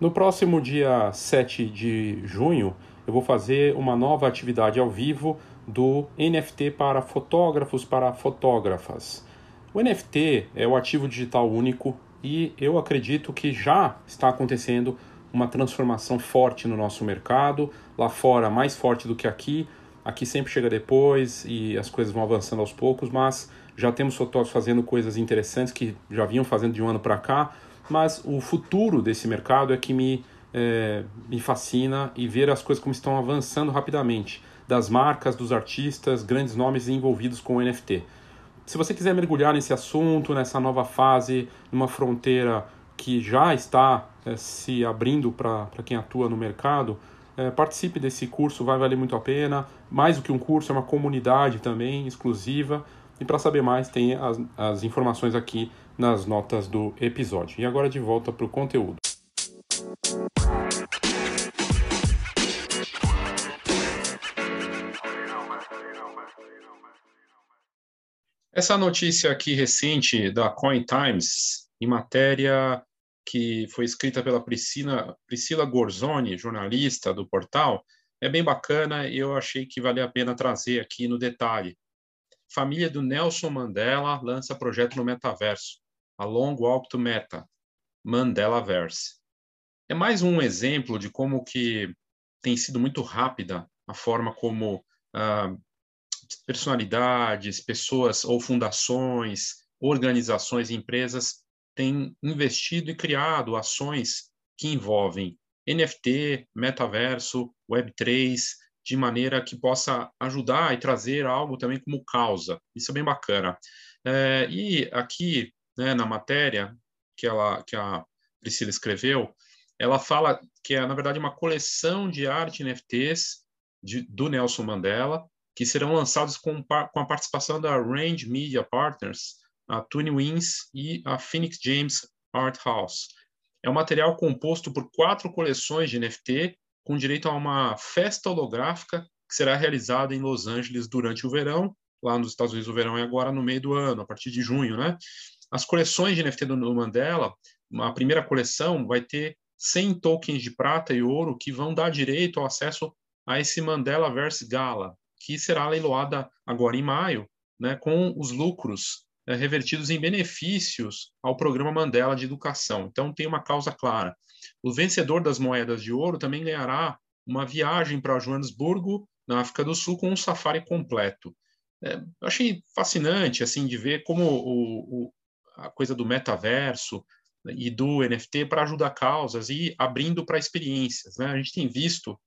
No próximo dia 7 de junho, eu vou fazer uma nova atividade ao vivo do NFT para fotógrafos para fotógrafas. O NFT é o ativo digital único e eu acredito que já está acontecendo uma transformação forte no nosso mercado, lá fora mais forte do que aqui. Aqui sempre chega depois e as coisas vão avançando aos poucos, mas já temos fotógrafos fazendo coisas interessantes que já vinham fazendo de um ano para cá mas o futuro desse mercado é que me, é, me fascina e ver as coisas como estão avançando rapidamente, das marcas, dos artistas, grandes nomes envolvidos com o NFT. Se você quiser mergulhar nesse assunto, nessa nova fase, numa fronteira que já está é, se abrindo para quem atua no mercado, é, participe desse curso, vai valer muito a pena. Mais do que um curso, é uma comunidade também exclusiva. E para saber mais, tem as, as informações aqui nas notas do episódio. E agora de volta para o conteúdo. Essa notícia aqui recente da Coin Times, em matéria que foi escrita pela Priscila, Priscila Gorzoni, jornalista do portal, é bem bacana e eu achei que valia a pena trazer aqui no detalhe. Família do Nelson Mandela lança projeto no metaverso. A Long Walk to Meta, Mandelaverse. É mais um exemplo de como que tem sido muito rápida a forma como ah, personalidades, pessoas ou fundações, organizações empresas têm investido e criado ações que envolvem NFT, metaverso, Web3, de maneira que possa ajudar e trazer algo também como causa. Isso é bem bacana. É, e aqui né, na matéria que, ela, que a Priscila escreveu, ela fala que é, na verdade, uma coleção de arte NFTs de, do Nelson Mandela, que serão lançados com, com a participação da Range Media Partners, a Twin Wings e a Phoenix James Art House. É um material composto por quatro coleções de NFT, com direito a uma festa holográfica que será realizada em Los Angeles durante o verão. Lá nos Estados Unidos, o verão é agora no meio do ano, a partir de junho, né? As coleções de NFT do Mandela, a primeira coleção vai ter 100 tokens de prata e ouro que vão dar direito ao acesso a esse Mandela Verse Gala, que será leiloada agora em maio, né, com os lucros revertidos em benefícios ao programa Mandela de educação. Então tem uma causa clara. O vencedor das moedas de ouro também ganhará uma viagem para Joanesburgo, na África do Sul, com um safari completo. É, achei fascinante assim de ver como o, o, a coisa do metaverso e do NFT para ajudar causas e abrindo para experiências. Né? A gente tem visto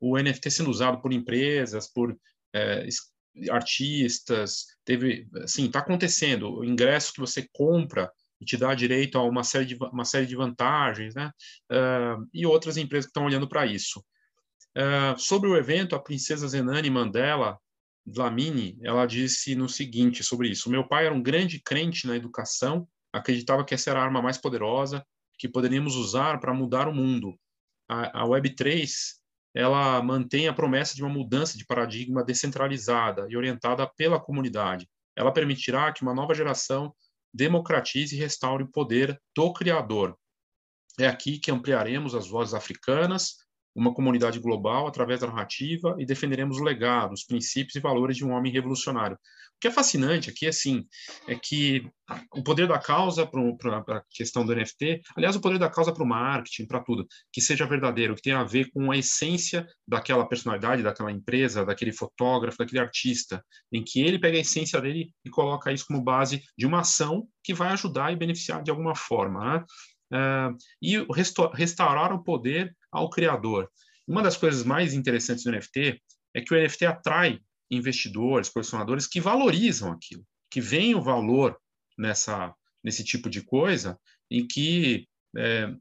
o NFT sendo usado por empresas, por é, artistas, teve, assim, está acontecendo. O ingresso que você compra e te dá direito a uma série de, uma série de vantagens, né? Uh, e outras empresas que estão olhando para isso. Uh, sobre o evento, a princesa Zenani Mandela Dlamini, ela disse no seguinte sobre isso: meu pai era um grande crente na educação, acreditava que essa era a arma mais poderosa que poderíamos usar para mudar o mundo. A, a Web3 ela mantém a promessa de uma mudança de paradigma descentralizada e orientada pela comunidade. Ela permitirá que uma nova geração democratize e restaure o poder do criador. É aqui que ampliaremos as vozes africanas, uma comunidade global através da narrativa e defenderemos o legado, os princípios e valores de um homem revolucionário. O que é fascinante aqui, assim, é que o poder da causa para a questão do NFT, aliás, o poder da causa para o marketing, para tudo, que seja verdadeiro, que tenha a ver com a essência daquela personalidade, daquela empresa, daquele fotógrafo, daquele artista, em que ele pega a essência dele e coloca isso como base de uma ação que vai ajudar e beneficiar de alguma forma. Né? Uh, e restaurar o poder ao criador. Uma das coisas mais interessantes do NFT é que o NFT atrai investidores, colecionadores que valorizam aquilo, que veem o valor nessa nesse tipo de coisa, em que é,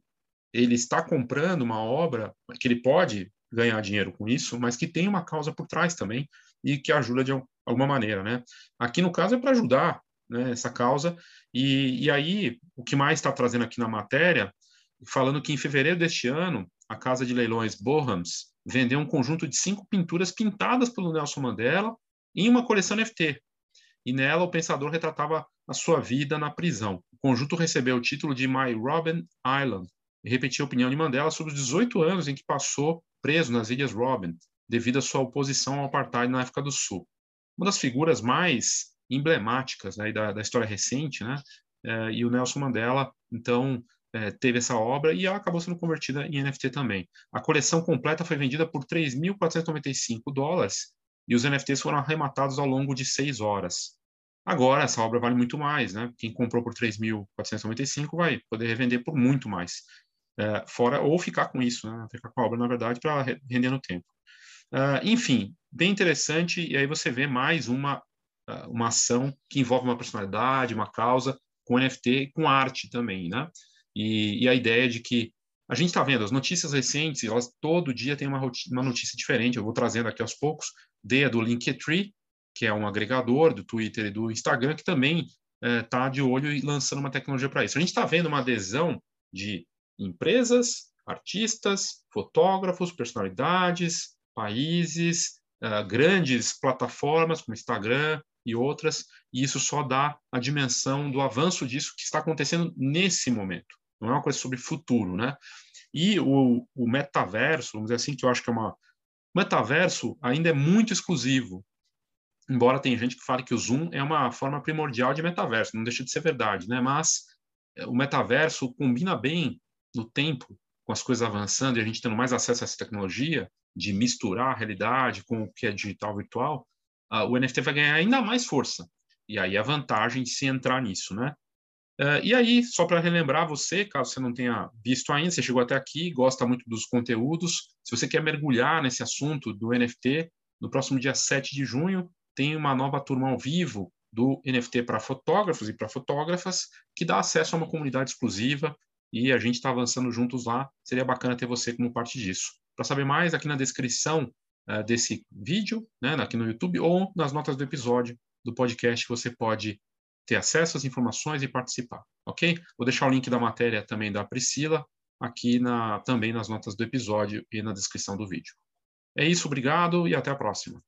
ele está comprando uma obra que ele pode ganhar dinheiro com isso, mas que tem uma causa por trás também e que ajuda de alguma maneira, né? Aqui no caso é para ajudar né, essa causa e, e aí o que mais está trazendo aqui na matéria falando que em fevereiro deste ano, a casa de leilões Bohams vendeu um conjunto de cinco pinturas pintadas pelo Nelson Mandela em uma coleção NFT. E nela o pensador retratava a sua vida na prisão. O conjunto recebeu o título de My Robben Island, e repetir a opinião de Mandela sobre os 18 anos em que passou preso nas Ilhas Robben, devido à sua oposição ao apartheid na África do Sul. Uma das figuras mais emblemáticas né, da, da, história recente, né? É, e o Nelson Mandela, então, é, teve essa obra e ela acabou sendo convertida em NFT também. A coleção completa foi vendida por 3.495 dólares e os NFTs foram arrematados ao longo de seis horas. Agora, essa obra vale muito mais, né? Quem comprou por 3.495 vai poder revender por muito mais. É, fora ou ficar com isso, né? Ficar com a obra, na verdade, para render no tempo. Uh, enfim, bem interessante, e aí você vê mais uma, uh, uma ação que envolve uma personalidade, uma causa, com NFT com arte também, né? E, e a ideia de que a gente está vendo as notícias recentes, elas todo dia tem uma, uma notícia diferente, eu vou trazendo aqui aos poucos, dei a do Linktree, que é um agregador do Twitter e do Instagram, que também está eh, de olho e lançando uma tecnologia para isso. A gente está vendo uma adesão de empresas, artistas, fotógrafos, personalidades, países, uh, grandes plataformas como Instagram e outras, e isso só dá a dimensão do avanço disso que está acontecendo nesse momento. Não é uma coisa sobre futuro, né? E o, o metaverso, vamos dizer assim, que eu acho que é uma. Metaverso ainda é muito exclusivo, embora tenha gente que fale que o Zoom é uma forma primordial de metaverso, não deixa de ser verdade, né? Mas eh, o metaverso combina bem no tempo, com as coisas avançando e a gente tendo mais acesso a essa tecnologia, de misturar a realidade com o que é digital virtual, uh, o NFT vai ganhar ainda mais força. E aí a vantagem de se entrar nisso, né? Uh, e aí, só para relembrar você, caso você não tenha visto ainda, você chegou até aqui, gosta muito dos conteúdos, se você quer mergulhar nesse assunto do NFT, no próximo dia 7 de junho tem uma nova turma ao vivo do NFT para fotógrafos e para fotógrafas, que dá acesso a uma comunidade exclusiva e a gente está avançando juntos lá. Seria bacana ter você como parte disso. Para saber mais, aqui na descrição uh, desse vídeo, né, aqui no YouTube, ou nas notas do episódio do podcast, você pode ter acesso às informações e participar, ok? Vou deixar o link da matéria também da Priscila aqui na, também nas notas do episódio e na descrição do vídeo. É isso, obrigado e até a próxima.